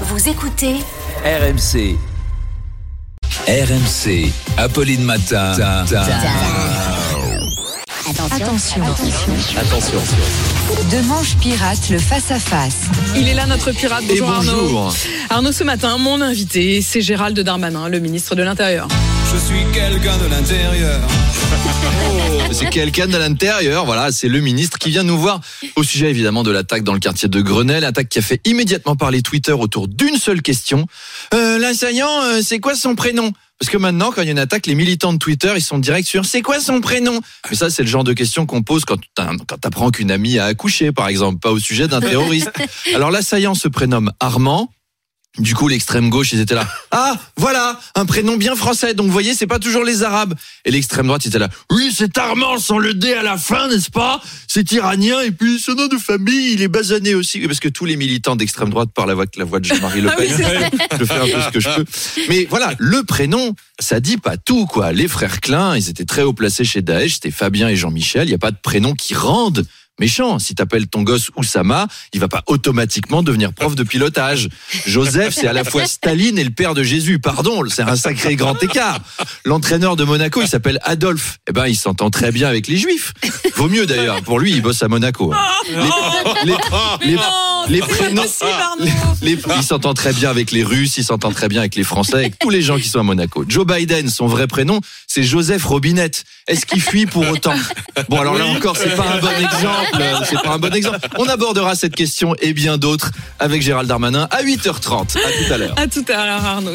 Vous écoutez RMC. RMC. Apolline Matin. Attention. Attention. De manche pirate, le face-à-face. Il est là notre pirate. Et Bonjour, Arnaud. bonjour. Arnaud, ce matin, mon invité, c'est Gérald Darmanin, le ministre de l'Intérieur. Je suis quelqu'un de l'intérieur. C'est quelqu'un de l'intérieur, voilà, c'est le ministre qui vient nous voir au sujet évidemment de l'attaque dans le quartier de Grenelle, attaque qui a fait immédiatement parler Twitter autour d'une seule question. Euh, L'assaillant, euh, c'est quoi son prénom? Parce que maintenant, quand il y a une attaque, les militants de Twitter, ils sont direct sur c'est quoi son prénom? Mais ça, c'est le genre de question qu'on pose quand t'apprends qu'une amie a accouché, par exemple, pas au sujet d'un terroriste. Alors l'assaillant se prénomme Armand. Du coup, l'extrême gauche, ils étaient là. Ah, voilà, un prénom bien français. Donc, vous voyez, c'est pas toujours les Arabes. Et l'extrême droite, ils étaient là. Oui, c'est Armand sans le D à la fin, n'est-ce pas? C'est iranien. Et puis, ce nom de famille, il est basané aussi. Parce que tous les militants d'extrême droite parlent avec la voix de Jean-Marie Le Ah oui, Pen. je fais un peu ce que je peux. Mais voilà, le prénom, ça dit pas tout, quoi. Les frères Klein, ils étaient très haut placés chez Daesh. C'était Fabien et Jean-Michel. Il n'y a pas de prénom qui rendent méchant. Si t'appelles ton gosse Oussama, il va pas automatiquement devenir prof de pilotage. Joseph, c'est à la fois Staline et le père de Jésus. Pardon, c'est un sacré grand écart. L'entraîneur de Monaco, il s'appelle Adolphe. Eh ben, il s'entend très bien avec les Juifs. Vaut mieux d'ailleurs. Pour lui, il bosse à Monaco. hein. Les, les- les- Non, les prénoms, possible, les- il s'entend très bien avec les Russes, il s'entend très bien avec les Français, avec tous les gens qui sont à Monaco. Joe Biden, son vrai prénom, c'est Joseph Robinette. Est-ce qu'il fuit pour autant? Bon, alors là encore, c'est pas un bon exemple. C'est pas un bon exemple. On abordera cette question et bien d'autres avec Gérald Darmanin à 8h30. À tout à l'heure. À tout à l'heure, Arnaud.